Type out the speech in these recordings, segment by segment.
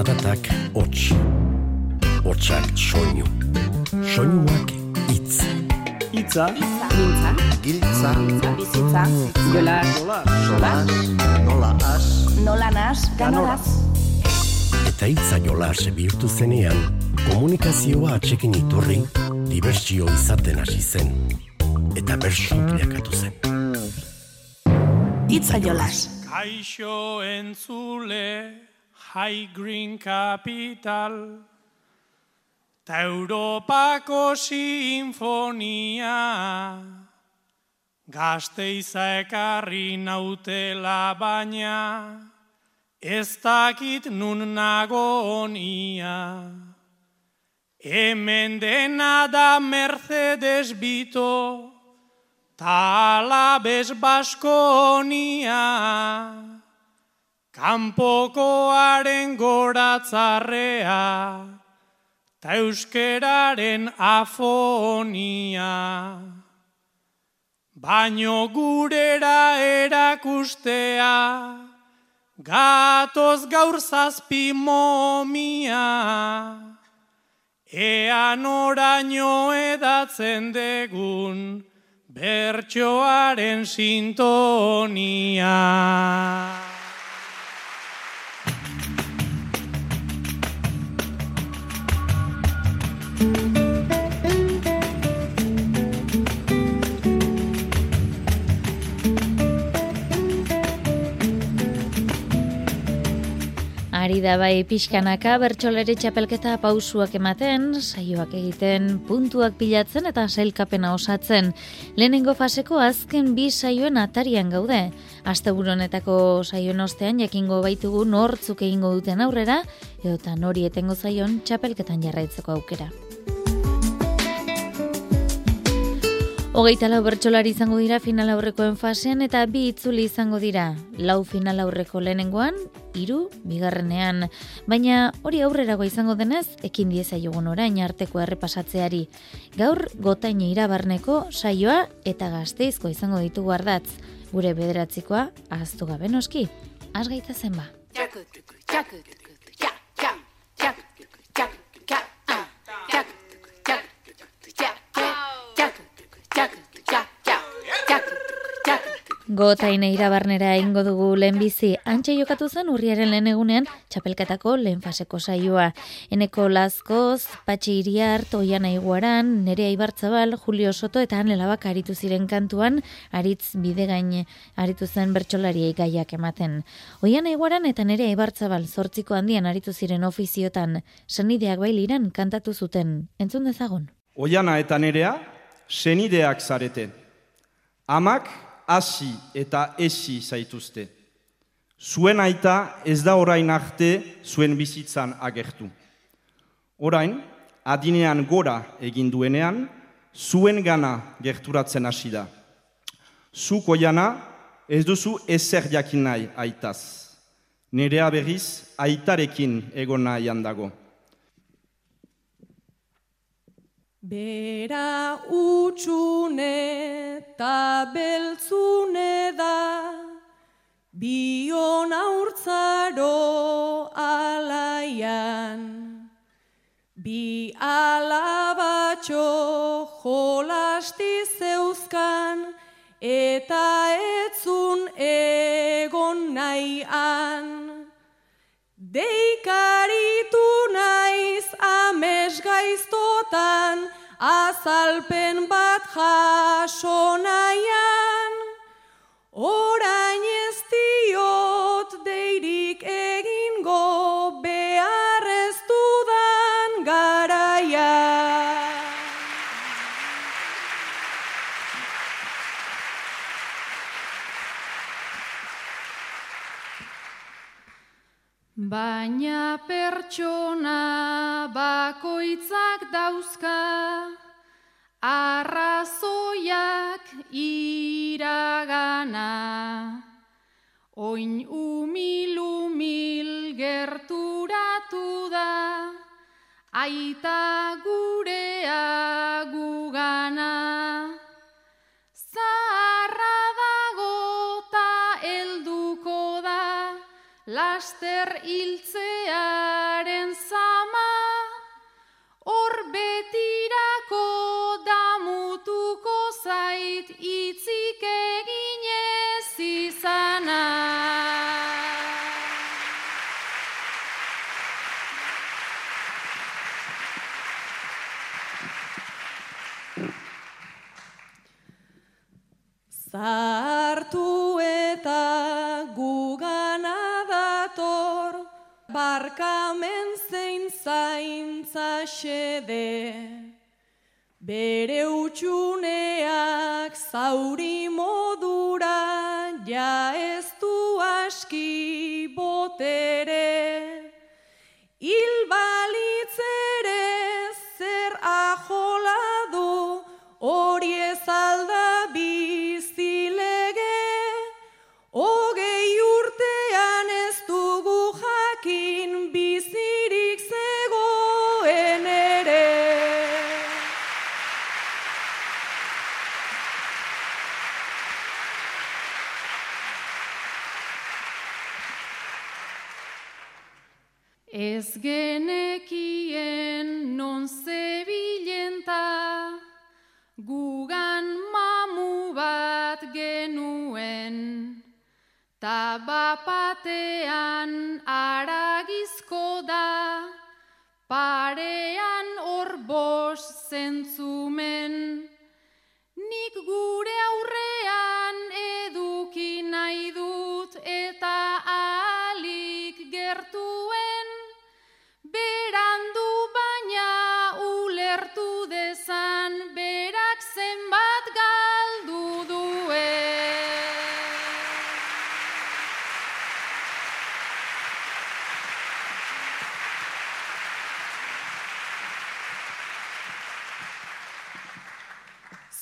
Zaratak hots, hotsak soinu, soinuak itz. Itza, Mintza, Giltza, bizitza, jola, sola, nola as, nola nas, ganoraz. Eta hitza jolas bihurtu zenean, komunikazioa atxekin iturri, dibertsio izaten hasi zen. Eta bersu bilakatu zen. Itza jolas. Kaixo entzule, High Green Capital, ta Europako sinfonia, gazteiza ekarri nautela baina, ez dakit nun nagonia. Hemen dena da Mercedes Bito, Talabez Baskonia, kanpokoaren goratzarrea, ta euskeraren afonia. Baino gurera erakustea, gatoz gaur zazpi momia. Ean oraino edatzen degun, bertsoaren sintonia. Ari da bai pixkanaka bertsolari txapelketa pausuak ematen, saioak egiten, puntuak pilatzen eta sailkapena osatzen. Lehenengo faseko azken bi saioen atarian gaude. Asteburu honetako saioen ostean jakingo baitugu nortzuk egingo duten aurrera, edota nori etengo zaion txapelketan jarraitzeko aukera. Hogeita lau bertsolari izango dira final aurrekoen fasean eta bi itzuli izango dira. Lau final aurreko lehenengoan, hiru bigarrenean. Baina hori aurrerago izango denez, ekin diezaiogun orain arteko errepasatzeari. Gaur gotaine irabarneko saioa eta gazteizko izango ditugu ardatz. Gure bederatzikoa, ahaztu gabe noski. Az gaita zen ba. Gotaine irabarnera ingo dugu lehenbizi antxe jokatu zen urriaren lehen egunean txapelketako lehen faseko saioa. Eneko Lazkoz, Patxi Iriar, Toiana Iguaran, Nerea Ibartzabal, Julio Soto eta Anelabak aritu ziren kantuan, aritz bidegain aritu zen bertsolariei gaiak ematen. Oiana Iguaran eta Nerea Ibartzabal zortziko handian aritu ziren ofiziotan, senideak bailiran kantatu zuten. Entzun dezagun. Oiana eta nerea, senideak zarete. Amak, hasi eta esi zaituzte. Zuen aita ez da orain arte zuen bizitzan agertu. Orain, adinean gora egin duenean, zuen gana gerturatzen hasi da. Zuk oiana, ez duzu ezer jakin nahi aitaz. Nerea berriz, aitarekin egon nahian dago. Bera utxune eta beltzune da, bion aurtzaro alaian. Bi alabatxo jolasti zeuzkan, eta etzun egon nahian. Azalpen bat jaso nahian. Orain ez diot deirik egingo behar ez dudan garaia. Baina pertsona bakoitzak dauzka, arrazoiak iragana. Oin umil-umil gerturatu da, aita gurea gugana. Zaharra dago ta helduko da, laster hiltzearen Bere utxuneak zauri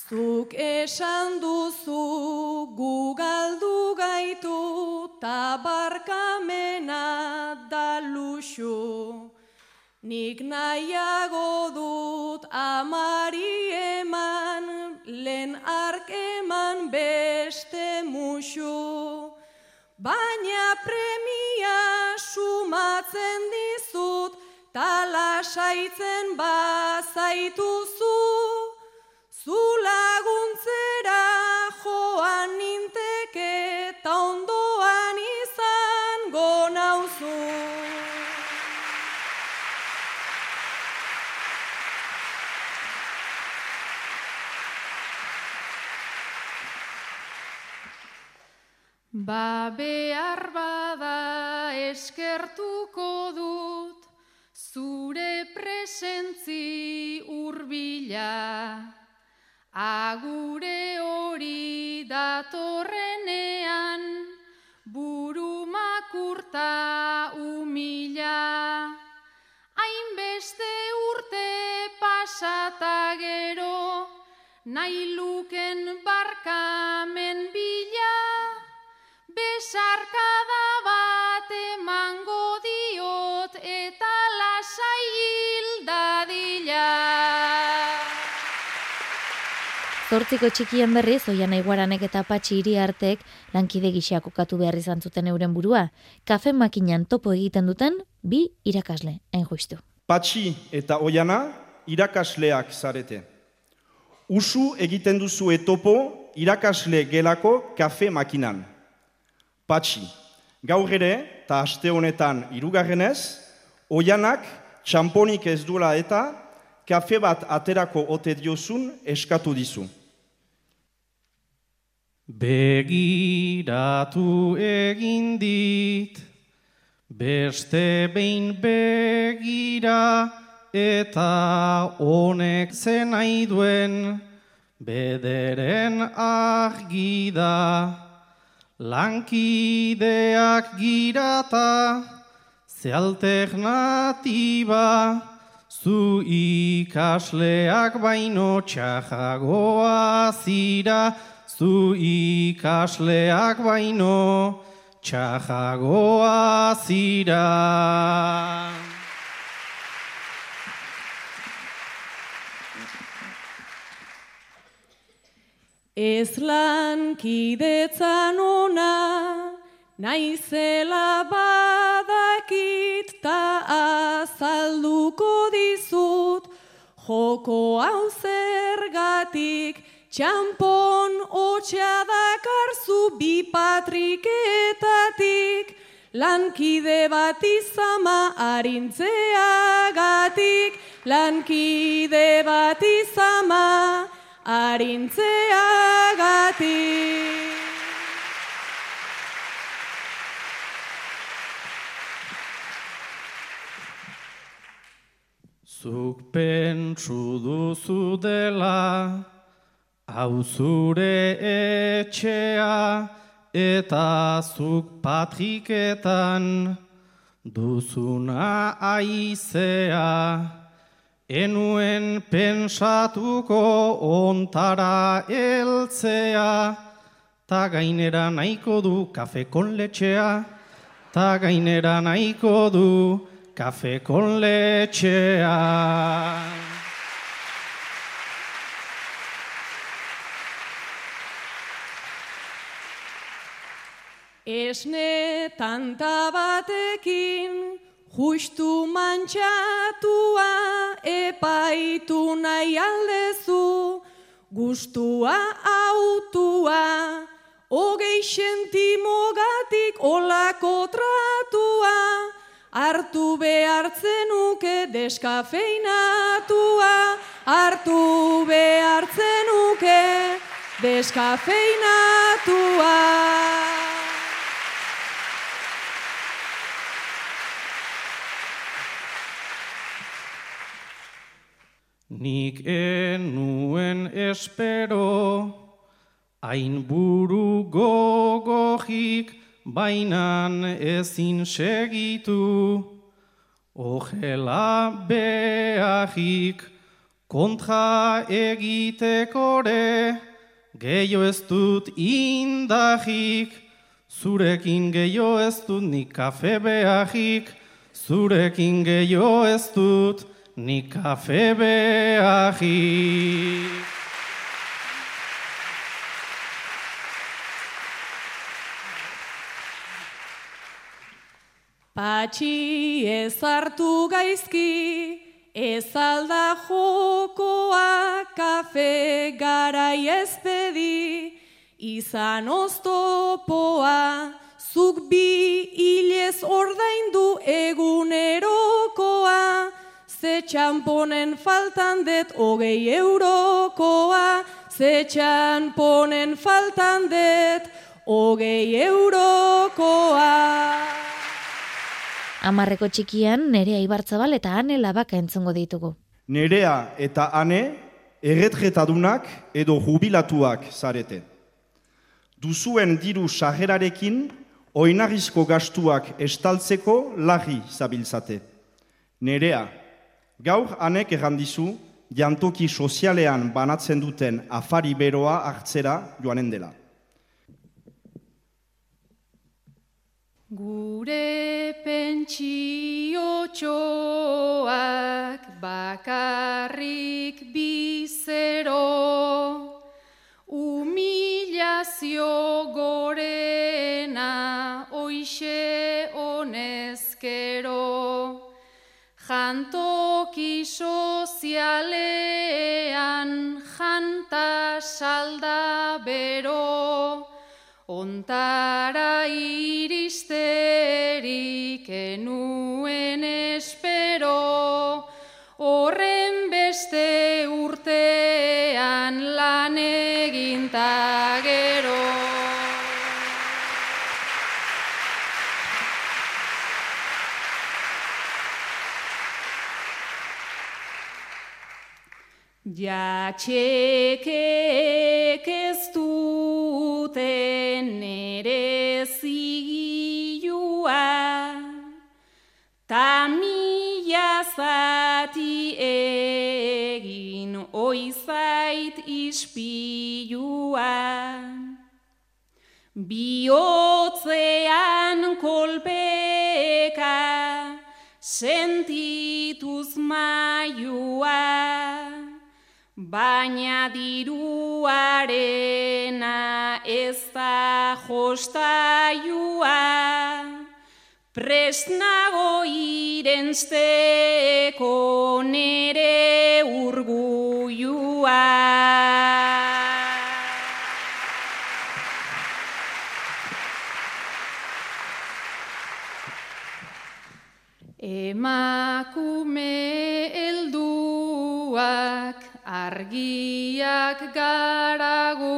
Zuk esan duzu gu galdu gaitu tabarkamena da luxu. Nik nahiago dut amari eman, lehen ark eman beste musu. Baina premia sumatzen dizut, talasaitzen bazaituzu. Ba behar bada eskertuko dut, zure presentzi urbila. Agure hori datorrenean, buru makurta umila. Hainbeste urte pasata gero, nahi luken barkamen bila. Besarkada bat emango diot eta lasai hildadila. Zortziko txikien berriz, oian aiguaranek eta patxi hiri artek lankide gixeak okatu behar izan zuten euren burua. Kafe makinan topo egiten duten bi irakasle, hain juistu. Patxi eta oiana irakasleak zarete. Usu egiten duzu etopo irakasle gelako kafe makinan. Patxi, gaur ere, eta aste honetan irugarrenez, oianak txamponik ez duela eta kafe bat aterako ote diozun eskatu dizu. Begiratu egin dit, beste behin begira, eta honek zen nahi duen, bederen argida. Lankideak girata, ze alternatiba, zu ikasleak baino txajagoa zira, zu ikasleak baino txajagoa zira. Ez lankidetzan ona, naizela badakit ta azalduko dizut, joko hau zergatik, txampon otxea dakarzu bi patriketatik, lankide bat izama harintzeagatik, lankide bat izama harintzeagatik. Zuk pentsu duzu dela, hau zure etxea, eta zuk patriketan duzuna aizea. Enuen pensatuko ontara eltzea, ta gainera nahiko du kafe kon letxea, ta gainera nahiko du kafe kon letxea. Esne tanta batekin, justu mantxatua, epaitu nahi aldezu, gustua autua, hogei sentimogatik olako tratua, hartu behartzen uke deskafeinatua, hartu behartzen uke deskafeinatua. Nik enuen espero, hain buru gogojik, bainan ezin segitu. Ogela beajik, kontra egitekore, geio ez dut indajik, zurekin geio ez dut nik kafe beajik, zurekin geio ez dut ni kafe beaji. Patxi ez hartu gaizki, ez alda jokoa, kafe garai ez pedi, izan oztopoa, zuk bi hilez ordaindu egunerokoa, ze txamponen faltan det hogei eurokoa, ze txamponen faltan det hogei eurokoa. Amarreko txikian nerea ibartzabal eta ane labaka entzungo ditugu. Nerea eta ane erretretadunak edo jubilatuak zarete. Duzuen diru sajerarekin oinarrizko gastuak estaltzeko lagi zabiltzate. Nerea, gaur anek errandizu jantoki sozialean banatzen duten afari beroa hartzera joanen dela. Gure pentsio txoak bakarrik bizero, humilazio gorena oixe honezkero, sozialean janta salda bero, Ontara iristerik enuen Jatxekek ez duten nere zigilua, ta mila zati egin oizait ispilua. Biotzean kolpeka sentituz maiua, baina diruarena ez da jo jostaiua, presnago irensteko nere urguiua. Emakume helduak argiak garagu,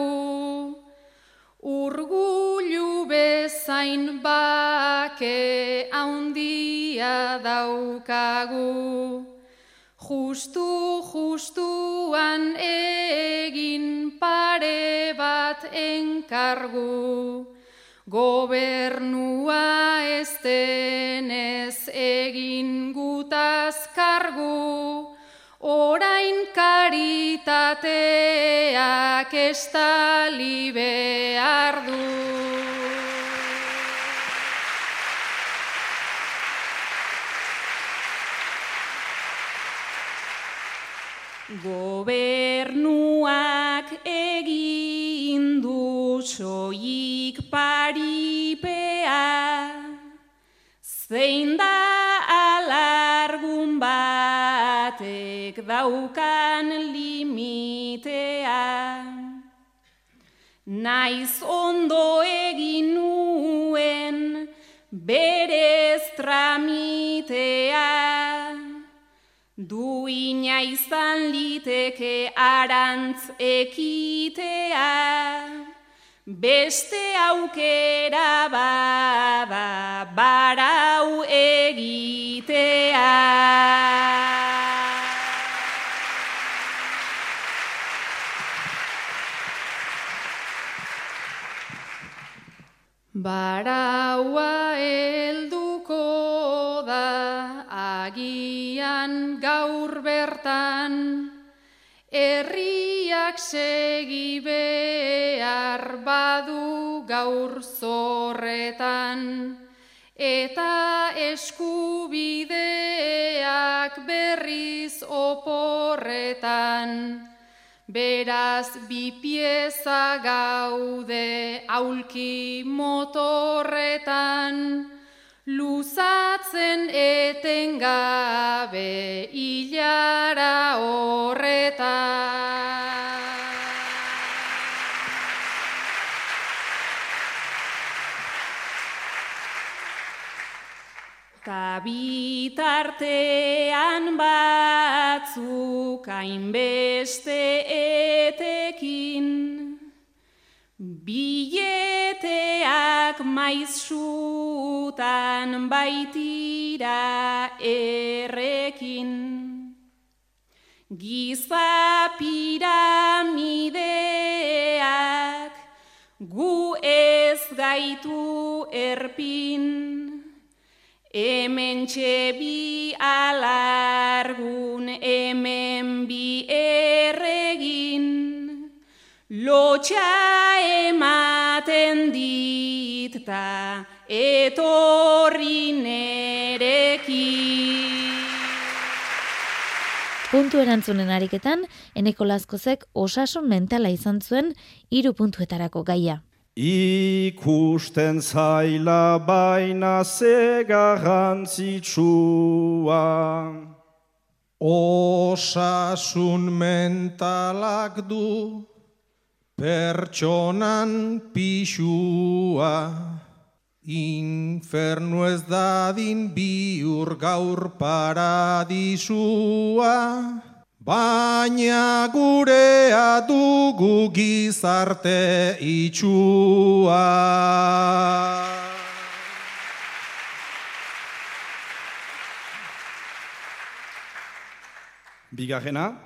urgulu bezain bake haundia daukagu. Justu justuan egin pare bat enkargu, Gobernua ez estali behar du. Gobernuak egin du soik paripea, zein da alargun batek daukan limitea. Naiz ondo egin nuen berez tramitea, Duina izan liteke arantz ekitea, beste aukera bada barau egitea. Baraua helduko da agian gaur bertan, herriak segi behar badu gaur zorretan, eta eskubideak berriz oporretan. Beraz bi pieza gaude aulki motorretan, luzatzen etengabe hilara horretan. Ta bitartean batzuk hainbeste etekin, bileteak maizsutan baitira errekin. Giza piramideak gu ez gaitu erpin, Hemen bi alargun, hemen bi erregin, lotxa ematen dit ta etorri. Puntu erantzunen ariketan, eneko laskozek osasun mentala izan zuen hiru puntuetarako gaia. Ikusten zaila baina ze garrantzitsua. Osasun mentalak du pertsonan pixua. Infernu ez dadin biur gaur paradisua. Baina gurea dugu gizarte itxua. Bigarrena,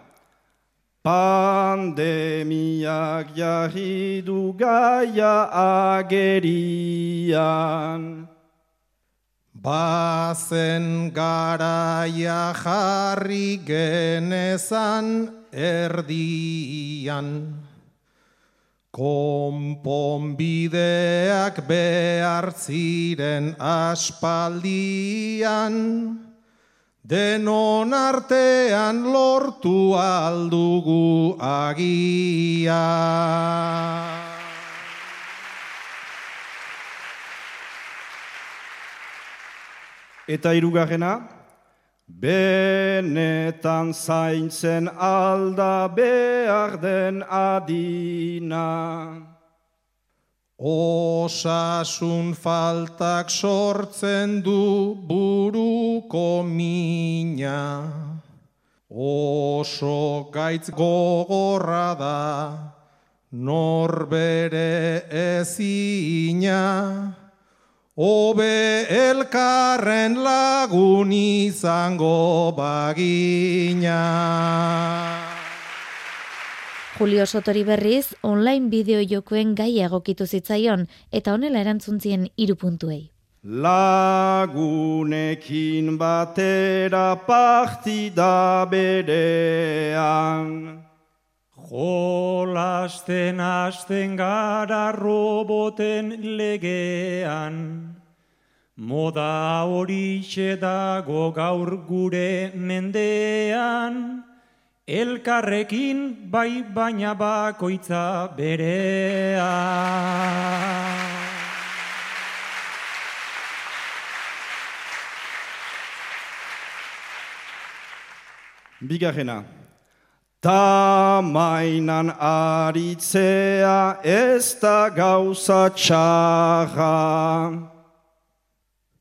pandemiak jarri du gaia agerian. Bazen garaia jarri genezan erdian. Konponbideak behar ziren aspaldian. Denon artean lortu aldugu agia. Eta irugarrena, benetan zaintzen alda behar den adina. Osasun faltak sortzen du buruko mina. Oso gaitz gogorra da, norbere ezina. Obe elkarren lagun izango bagina. Julio Sotori berriz, online bideo jokoen gai egokitu zitzaion, eta honela erantzuntzien hiru puntuei. Lagunekin batera partida berean. Jolasten hasten gara roboten legean. Moda horixe dago gaur gure mendean. Elkarrekin bai baina bakoitza berean. Bigarrena. Tamainan aritzea ez da gauza txarra.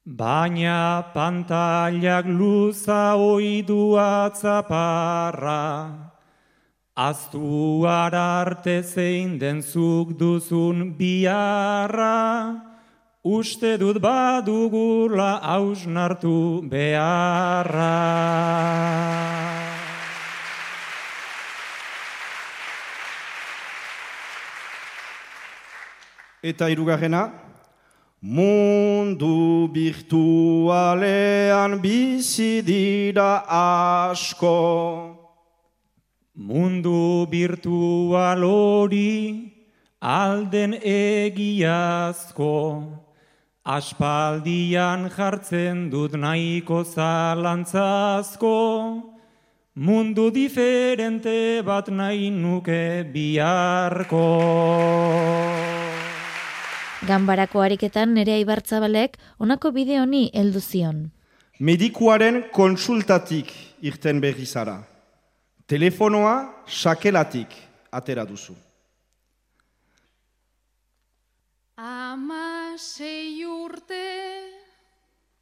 Baina pantailak luza oidu atzaparra. Aztu arte zein den zuk duzun biarra. Uste dut badugula hausnartu beharra. Eta irugarrena, mundu virtualean bizi dira asko. Mundu virtual hori alden egiazko. Aspaldian jartzen dut nahiko zalantzazko. Mundu diferente bat nahi nuke biharko. Ganbarako ariketan nere ibartzabalek honako bideo honi heldu zion. Medikuaren konsultatik irten berri zara. Telefonoa sakelatik atera duzu. Ama sei urte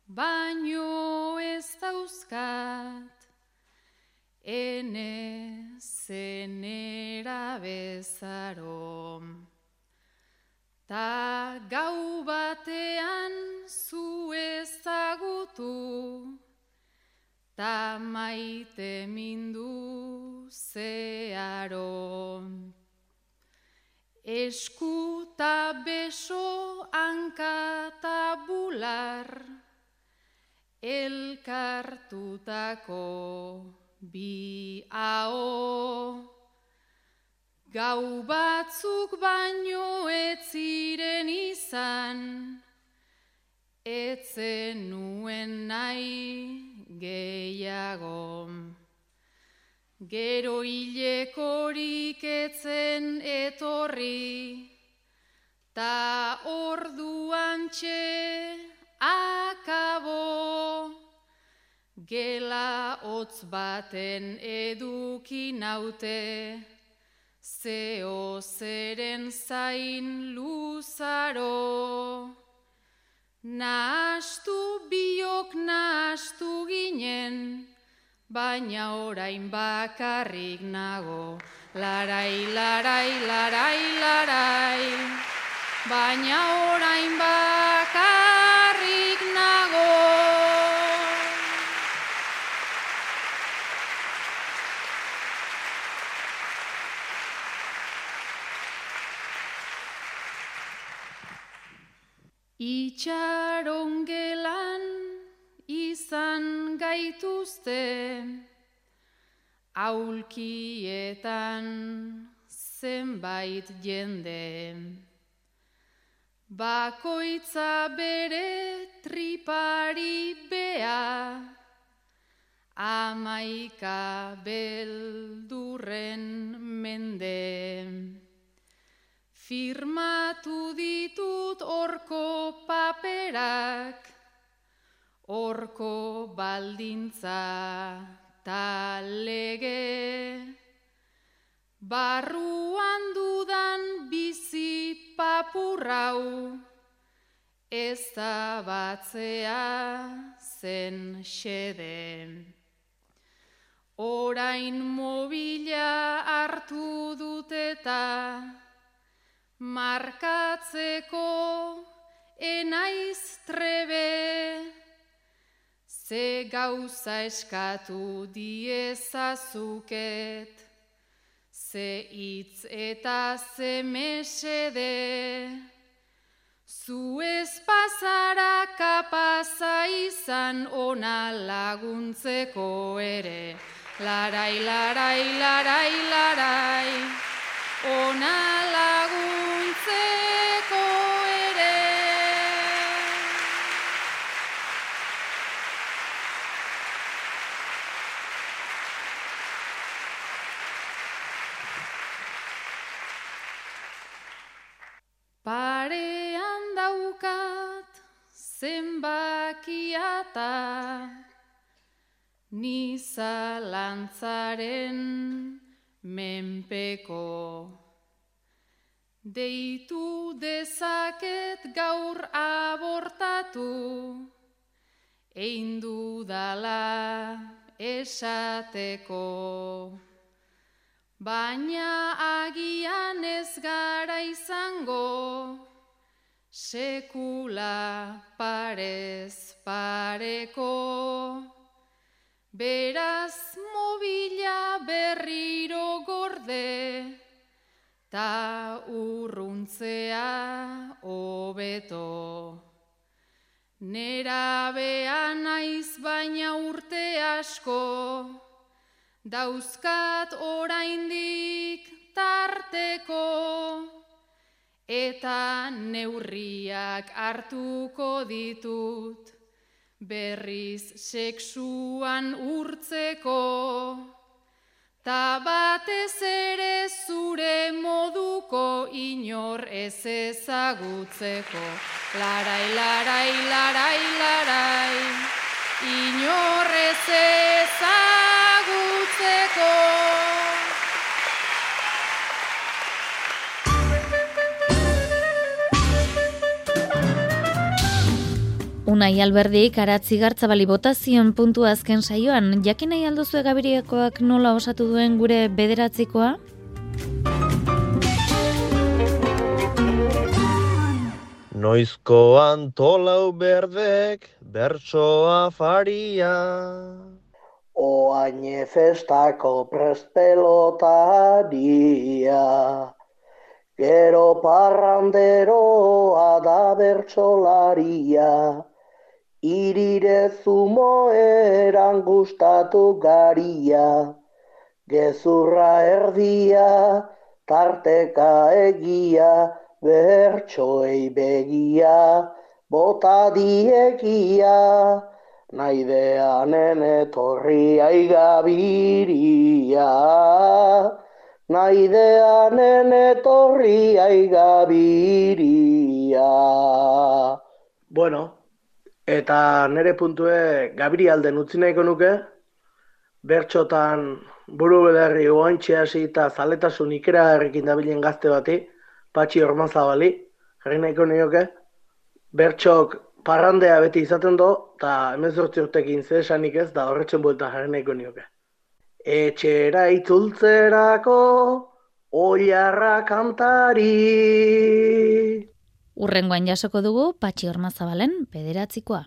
baino ez dauzkat ene zenera bezarom. Ta gau batean zu ezagutu, ta maite mindu zearo. Esku ta beso hanka ta bular, elkartutako bi hau. Gau batzuk baino ez ziren izan, etzen nuen nahi gehiago. Gero hilekorik etzen etorri, ta orduan txe akabo. Gela hotz baten eduki naute, Zeo zeren zain luzaro, nahastu biok nahastu ginen, baina orain bakarrik nago. Larai, larai, larai, larai, baina orain bakarrik Itxaron gelan izan gaituzte, aulkietan zenbait jende. Bakoitza bere tripari bea, amaika beldurren mende. Firmatu ditut orko paperak, Horko baldintza talege, barruan dudan bizi papurrau, ez da batzea zen xede. Orain mobila hartu dut eta markatzeko enaiz trebe. Ze gauza eskatu diezazuket, ze hitz eta ze mesede, zu ez pasara kapaza izan ona laguntzeko ere. Larai, larai, larai, larai, ona zenbakiata Niza lantzaren menpeko. Deitu dezaket gaur abortatu Eindu dala esateko. Baina agian ez gara izango, sekula parez pareko, beraz mobila berriro gorde, ta urruntzea hobeto. Nera bean naiz baina urte asko, dauzkat oraindik tarteko eta neurriak hartuko ditut berriz sexuan urtzeko ta batez ere zure moduko inor ez ezagutzeko larai larai larai larai inor ez ezagutzeko. Unai alberdik aratzi gartzabali botazion puntu azken saioan, jakin nahi alduzu egabiriakoak nola osatu duen gure bederatzikoa? Noizko antolau berdek bertsoa faria. Oaine festako prespelota dia. Gero parranderoa da bertsolaria. Irire zumo eran gustatu garia. Gezurra erdia, tarteka egia, bertsoei begia, bota diegia, naideanen etorri aigabiria, naideanen etorri aigabiria. Bueno, eta nere puntue Gabiri alden utzi nahiko nuke, bertxotan buru bedarri oantxe hasi eta zaletasun ikera errekin dabilen gazte bati, patxi orman zabali, jarri nahiko nioke, bertxok parrandea beti izaten do, eta hemen urtekin ze esanik ez, da horretzen buelta jarri nahiko nioke. Etxera itzultzerako, oiarra kantari. Urrengoan jasoko dugu, patxi ormazabalen pederatzikoa.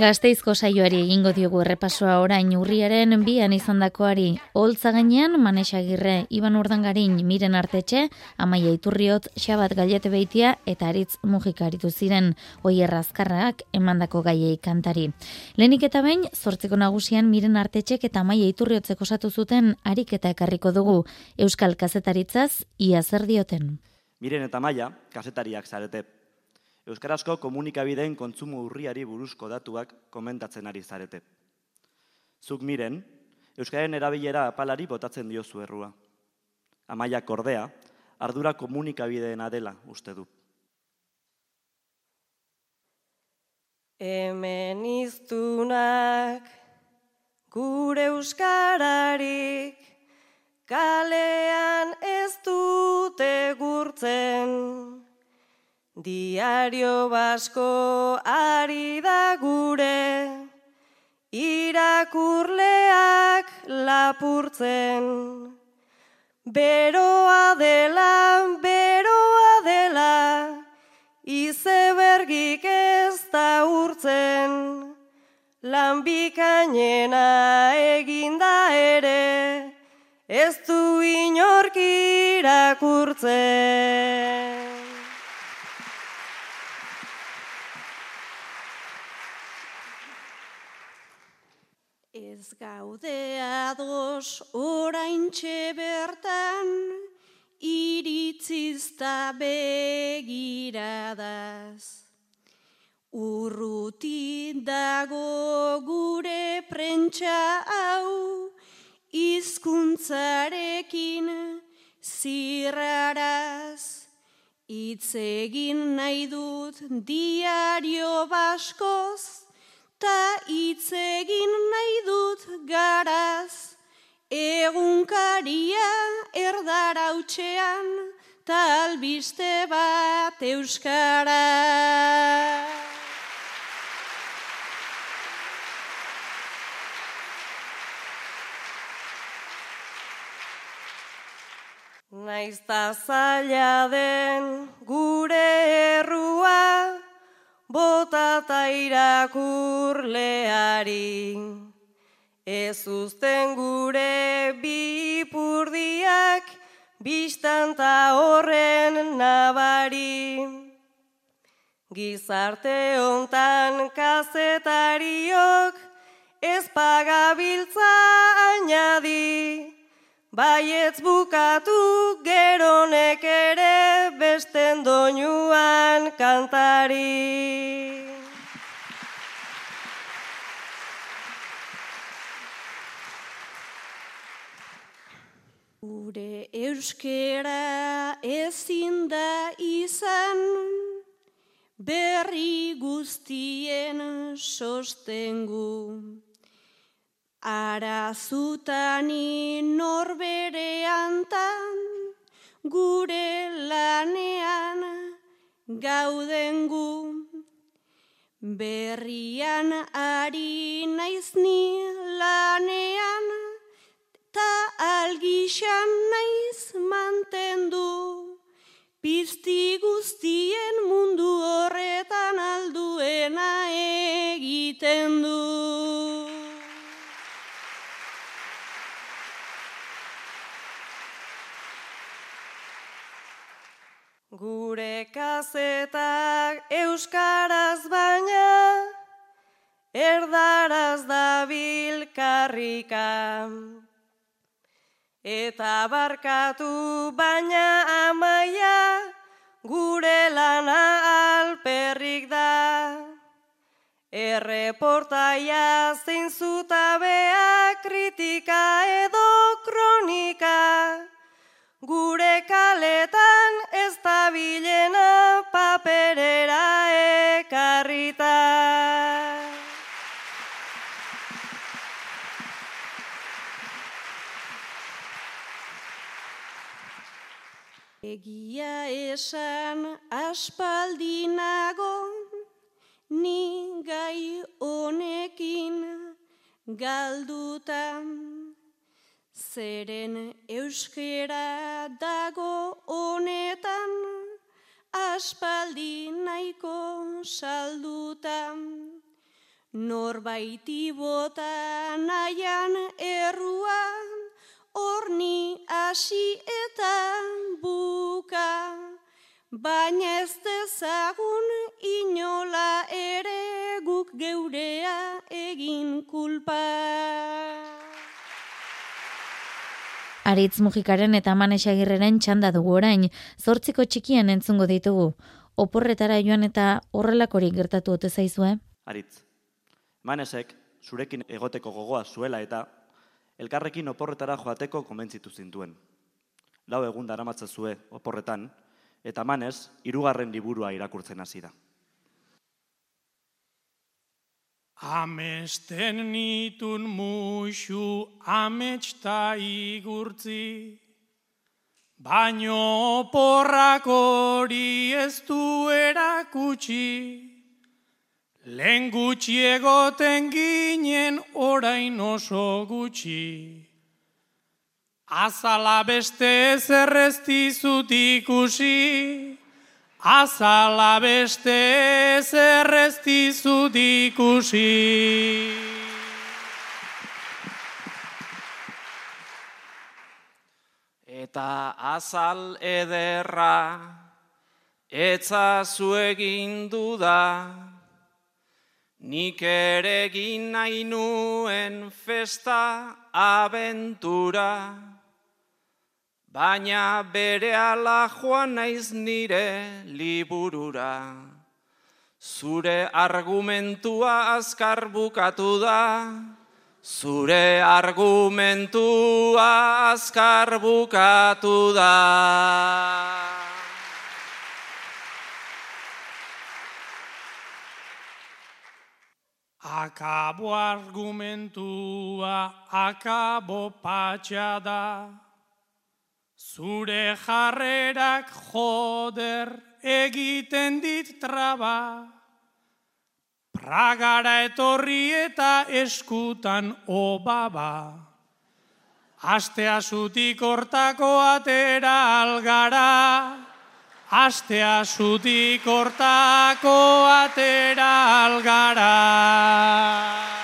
Gazteizko saioari egingo diogu errepasoa orain urriaren bian izandakoari. Holtza gainean, Manesagirre, Iban Urdangarin, Miren Artetxe, Amaia Iturriot, Xabat Galiete Beitia eta Aritz Mujikaritu ziren, Oier Azkarrak emandako gaiei kantari. Lenik eta bain, zortzeko nagusian Miren Artetxek eta Amaia Iturriotzeko osatu zuten harik eta ekarriko dugu. Euskal kazetaritzaz, ia zer dioten. Miren eta Amaia, kazetariak zarete, Euskarazko komunikabideen kontsumo urriari buruzko datuak komentatzen ari zarete. Zuk miren, Euskaren erabilera apalari botatzen diozu errua. Amaia kordea, ardura komunikabideena dela uste du. Hemen iztunak gure euskararik kalean ez dute gurtzen. Diario basko ari da gure, irakurleak lapurtzen. Beroa dela, beroa dela, izebergik ez da urtzen. Lanbikainena eginda ere, ez du inork irakurtzen. Ez gaude ados oraintxe bertan, iritzizta begiradaz. Urruti dago gure prentsa hau, izkuntzarekin zirraraz. Itzegin nahi dut diario baskoz, ta hitz egin nahi dut garaz, egunkaria erdara utxean, ta albiste bat euskara. Naizta zaila den gure errua, bota ta irakurleari. Ez uzten gure bipurdiak, biztan ta horren nabari. Gizarte hontan kazetariok, ez pagabiltza añadi. Baietz bukatu geronek ere besten doinuan kantari. Gure euskera ezin da izan, berri guztien sostengu. Arazutani norbere antan, gure lanean gaudengu. Berrian ari naizni lanean, ta algixan naiz mantendu. Pizti guztien mundu horretan alduena egiten du. Gure kazetak euskaraz baina, erdaraz da bilkarrika. Eta barkatu baina amaia, gure lana alperrik da. Erreportaia zein zutabea kritika edo kronika, gure kaletan ez da paperera ekarrita. Egia esan aspaldinago, ni gai honekin galdutan. Zeren euskera dago honetan, aspaldi nahiko saldutan. Norbaiti bota nahian erruan, horni hasi eta buka. Baina ez dezagun inola ere guk geurea egin kulpa. Aritz Mujikaren eta Manesagirreren txanda dugu orain, zortziko txikian entzungo ditugu. Oporretara joan eta horrelakorik gertatu ote zaizue? Aritz, Manesek zurekin egoteko gogoa zuela eta elkarrekin oporretara joateko konbentzitu zintuen. Lau egun daramatza zue oporretan, eta manez, hirugarren liburua irakurtzen hasi da. Amesten nitun muxu ametsta igurtzi, baino porrak hori ez du erakutsi. Lehen gutxi egoten ginen orain oso gutxi. Azala beste zerreztizut ikusi, azala beste zerreztizut ikusi. Eta azal ederra, etza zuegin da, nik ere egin nahi nuen festa abentura, baina bere ala joan naiz nire liburura. Zure argumentua azkar bukatu da, zure argumentua azkar bukatu da. Akabo argumentua, akabo patxa da. Zure jarrerak joder egiten dit traba. Pragara etorri eta eskutan obaba. Astea zutik hortako atera algara. Astea zutik hortako atera algara.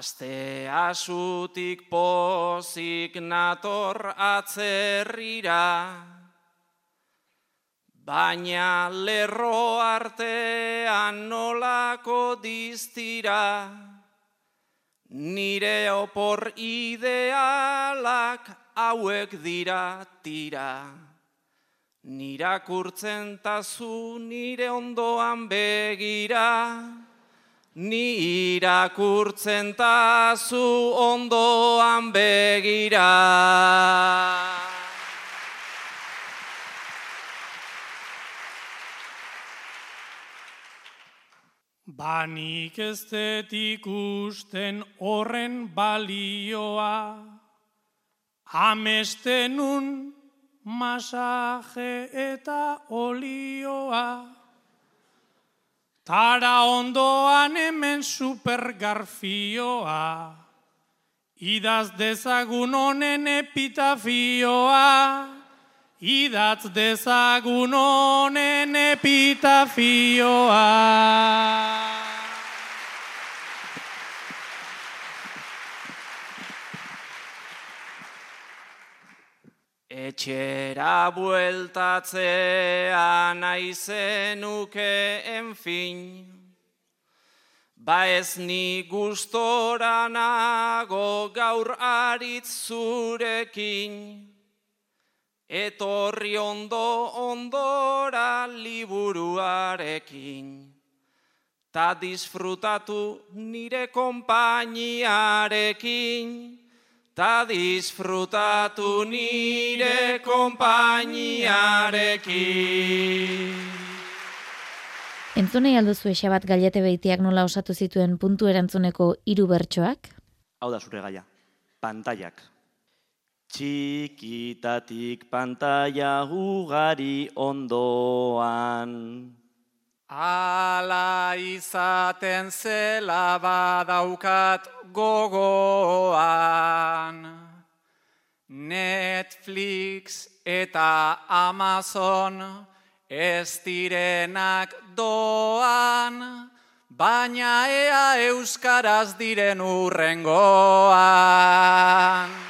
Aste asutik pozik nator atzerrira, baina lerro artean nolako diztira, nire opor idealak hauek dira tira. Nirakurtzen tazu nire ondoan begira, Ni irakurtzen tazu ondoan begira. Banik ez dut ikusten horren balioa, amestenun masaje eta olioa. Tara ondoan hemen supergarfioa, idaz dezagun honen epitafioa, idatz dezagun honen epitafioa. Etxera bueltatzea naizenuke enfin, ba ez ni gustora nago gaur aritz zurekin, etorri ondo ondora liburuarekin, ta disfrutatu nire konpainiarekin, ta disfrutatu nire kompainiarekin. Entzunei alduzu esa bat galete beitiak nola osatu zituen puntu erantzuneko hiru bertsoak? Hau da zure gaia, pantaiak. Txikitatik pantaia ugari ondoan. Ala izaten zela badaukat gogoan. Netflix eta Amazon ez direnak doan, baina ea euskaraz diren urrengoan.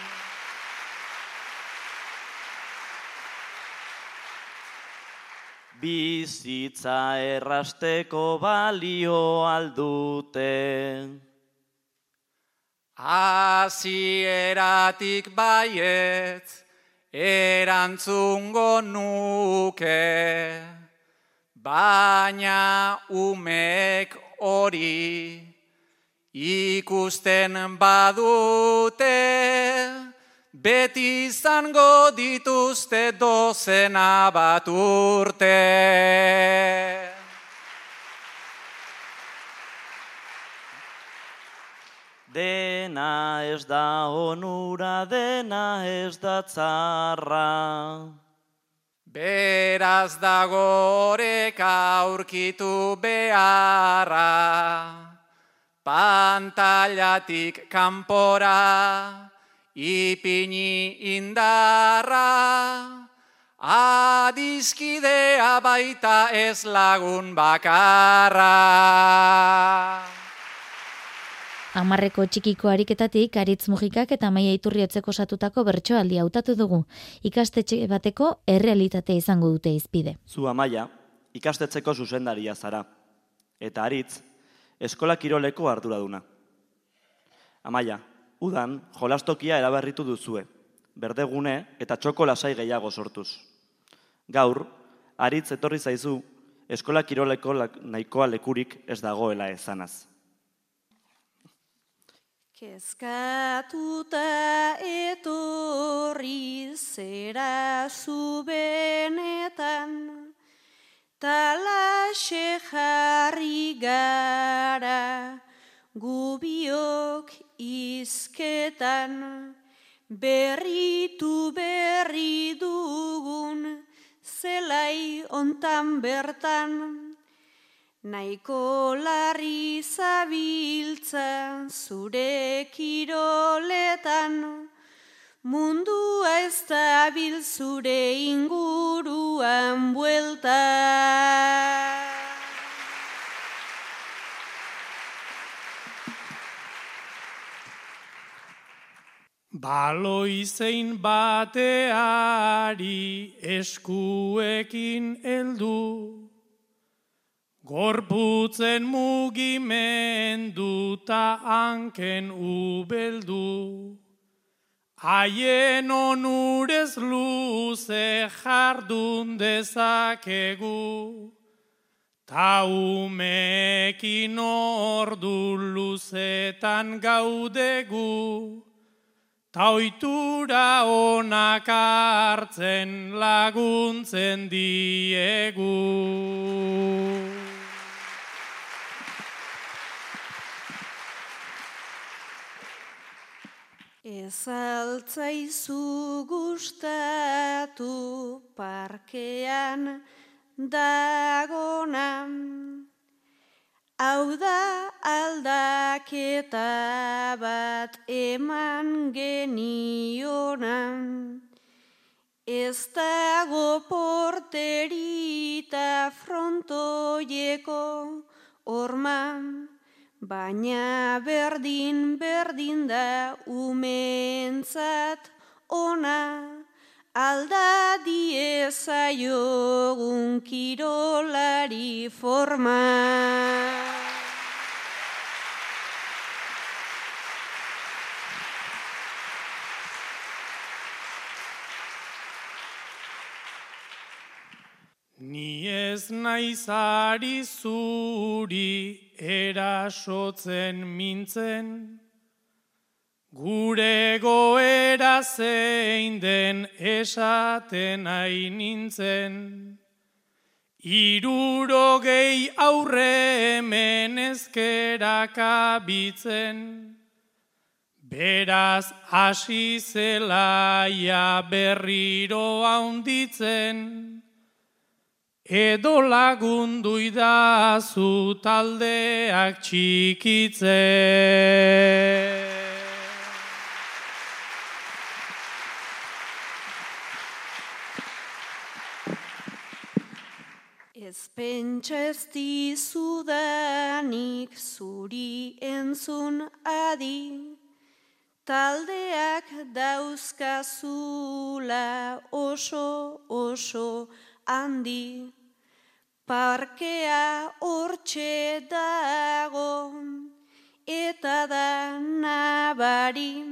Bizitza errasteko balio aldute. Hasieratik baiet erantzungo nuke, baina umek hori ikusten badute, beti izango dituzte dozena bat urte. Dena ez da onura, dena ez da tzarra. Beraz dago oreka aurkitu beharra, pantallatik kanpora, ipini indarra, adizkidea baita ez lagun bakarra. Amarreko txikiko ariketatik aritz mugikak eta maia iturriotzeko satutako bertsoaldi hautatu dugu. Ikastetxe bateko errealitatea izango dute izpide. Zu amaia, ikastetzeko zuzendaria zara. Eta aritz, eskola kiroleko arduraduna. Amaia, udan jolastokia eraberritu duzue. Berdegune eta txoko lasai gehiago sortuz. Gaur, aritz etorri zaizu, eskola kiroleko nahikoa lekurik ez dagoela ezanaz. Kezkatuta etorri zera zubenetan, talaxe jarri gara gubiok izketan, berritu berri dugun zelai ontan bertan, Naiko larri zabiltza zure kiroletan, mundua ez da zure inguruan buelta. Baloi zein bateari eskuekin heldu, Gorputzen mugimendu ta hanken ubeldu, haien onurez luze jardun dezakegu, ta umekin ordu luzetan gaudegu, ta oitura onak hartzen laguntzen diegu. Ez altzaizu gustatu parkean dagonan, hau da aldaketa bat eman genionan, ez dago porterita frontoieko orman, Baina berdin berdin da umentzat ona, alda diezaiogun kirolari forma. Ni ez naizari zuri erasotzen mintzen, gure goera zein den esaten hain nintzen, iruro gehi aurre hemen abitzen, beraz hasi zelaia berriro haunditzen, edo lagundu idazu taldeak txikitze. Ez pentsa ez dizudanik zuri entzun adi, taldeak dauzkazula oso oso handi, parkea hortxe dago eta da nabari,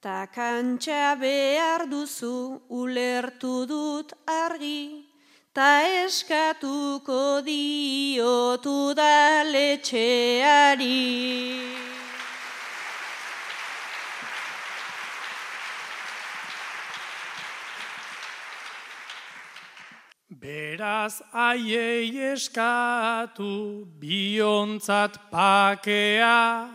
ta kantxa behar duzu ulertu dut argi, ta eskatuko diotu da letxeari. Beraz aiei eskatu biontzat pakea,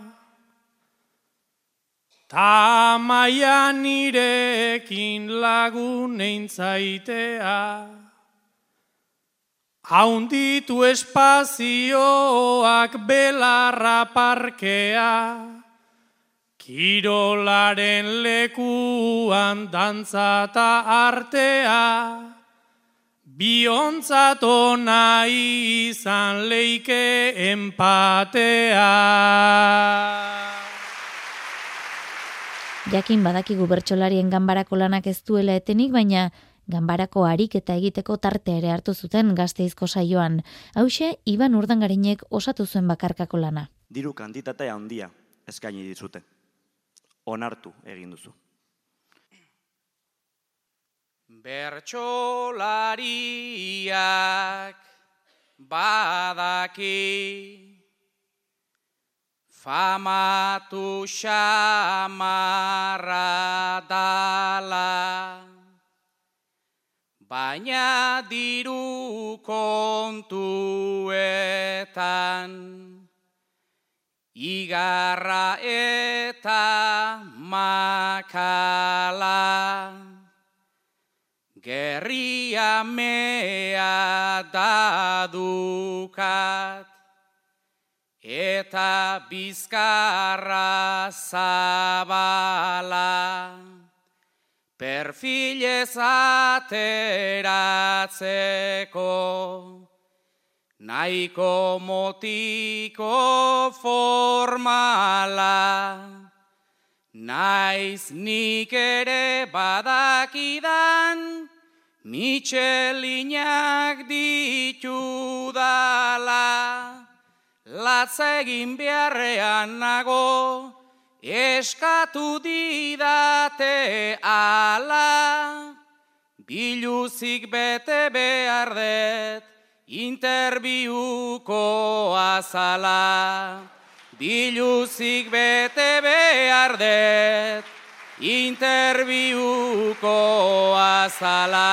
ta maia nirekin lagunein zaitea. Haunditu espazioak belarra parkea, kirolaren lekuan dantzata artea, Biontzat ona izan leike empatea. Jakin badakigu bertsolarien ganbarako lanak ez duela etenik, baina ganbarako harik eta egiteko tarte ere hartu zuten gazteizko saioan. Hauxe, Iban Urdangarinek osatu zuen bakarkako lana. Diru kantitatea handia eskaini dizute. Onartu egin duzu. Bertsolariak badaki famatu xamarra dala baina diru kontuetan igarra eta makala Gerria mea dadukat eta bizkarra zabala perfilez ateratzeko nahiko motiko formala Naiz nik ere badakidan, mitxelinak ditudala. Latza egin beharrean nago, eskatu didate ala. Biluzik bete behar det, interbiuko azala biluzik bete behar det, interbiuko azala.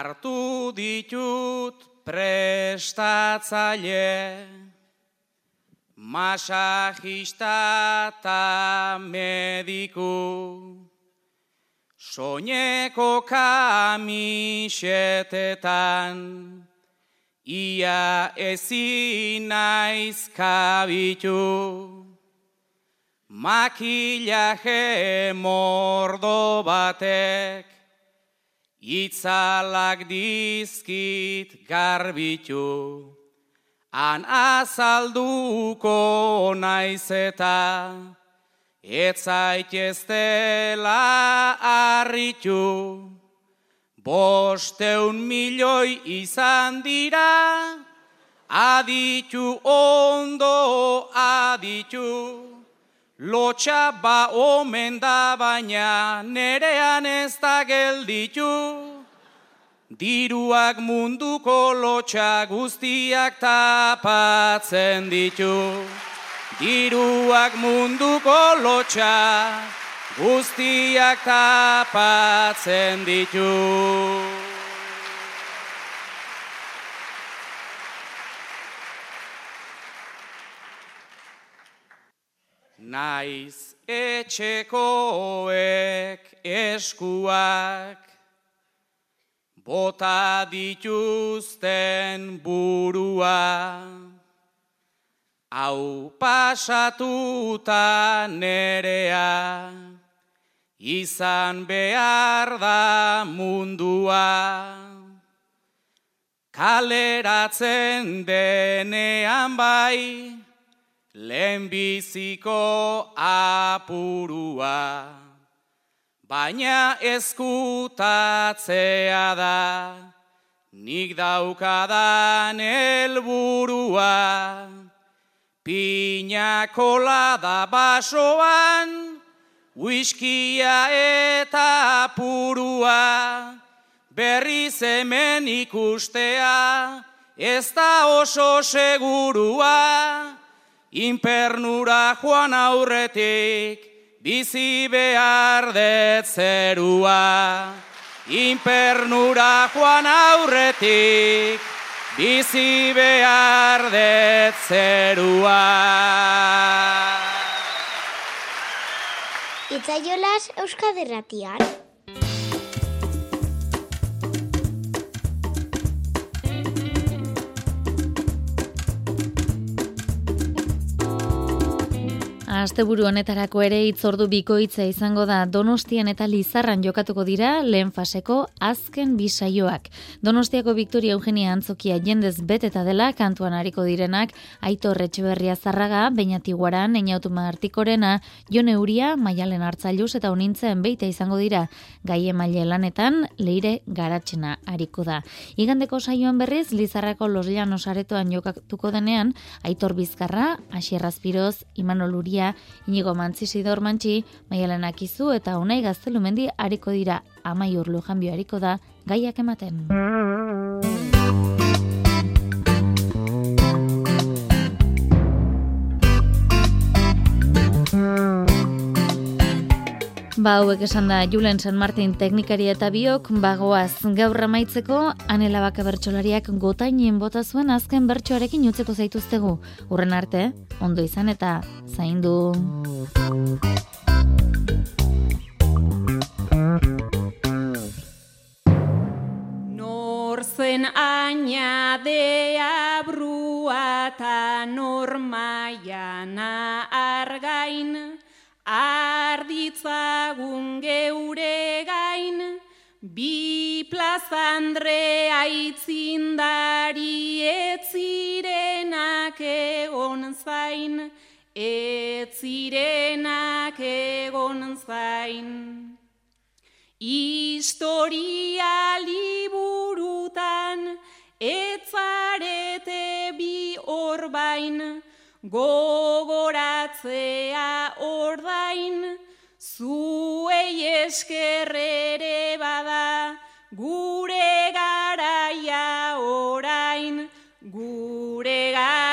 Artu ditut prestatzaile, masajista eta mediku, Soñeko kamisetetan, ia ezin naiz kabitu. Makillaje mordo batek, itzalak dizkit garbitu. Han azalduko naiz eta, Ez zaiteztela harritu, bosteun milioi izan dira, aditu ondo aditu, lotxa ba omen da baina nerean ez da gelditu, diruak munduko lotxa guztiak tapatzen ditu. Diruak munduko lotxa guztiak tapatzen ditu. Naiz etxekoek eskuak bota dituzten buruak hau pasatuta nerea, izan behar da mundua. Kaleratzen denean bai, lehenbiziko apurua. Baina ezkutatzea da, nik daukadan helburua. Pina kolada basoan, Whiskia eta purua, berriz hemen ikustea, ez da oso segurua, impernura joan aurretik, bizi behar det zerua. Impernura joan aurretik, bizi behar det zerua. Itzaiolas Euskaderratian. Asteburu honetarako ere itzordu bikoitza izango da Donostian eta Lizarran jokatuko dira lehen faseko azken bi saioak. Donostiako Victoria Eugenia Antzokia jendez beteta dela kantuan hariko direnak Aitor Etxeberria Zarraga, Beñati Guaran, Einautuma Artikorena, Jon Euria, Maialen Hartzailuz eta Unintzen beita izango dira gaie maile lanetan leire garatzena hariko da. Igandeko saioan berriz Lizarrako Los Llanos aretoan jokatuko denean Aitor Bizkarra, Asier Azpiroz, Imanol Uria Inigo Mantzi Sidor Mantzi, Maialen Akizu eta Unai Gaztelumendi hariko dira amaiur lujanbio hariko da gaiak ematen. Ba, hauek esan da Julen San Martin teknikari eta biok, bagoaz gaur amaitzeko, anela baka bertxolariak gotainien bota zuen azken bertxoarekin utzeko zaituztegu. Urren arte, ondo izan eta zaindu. Norzen añadea brua eta normaiana argain, arditzagun geure gain, bi plazandre aitzindari etzirenak egon zain, etzirenak egon zain. Historia liburutan, etzarete bi orbain, gogoratzea ordain, zuei eskerrere bada, gure garaia orain, gure garaia.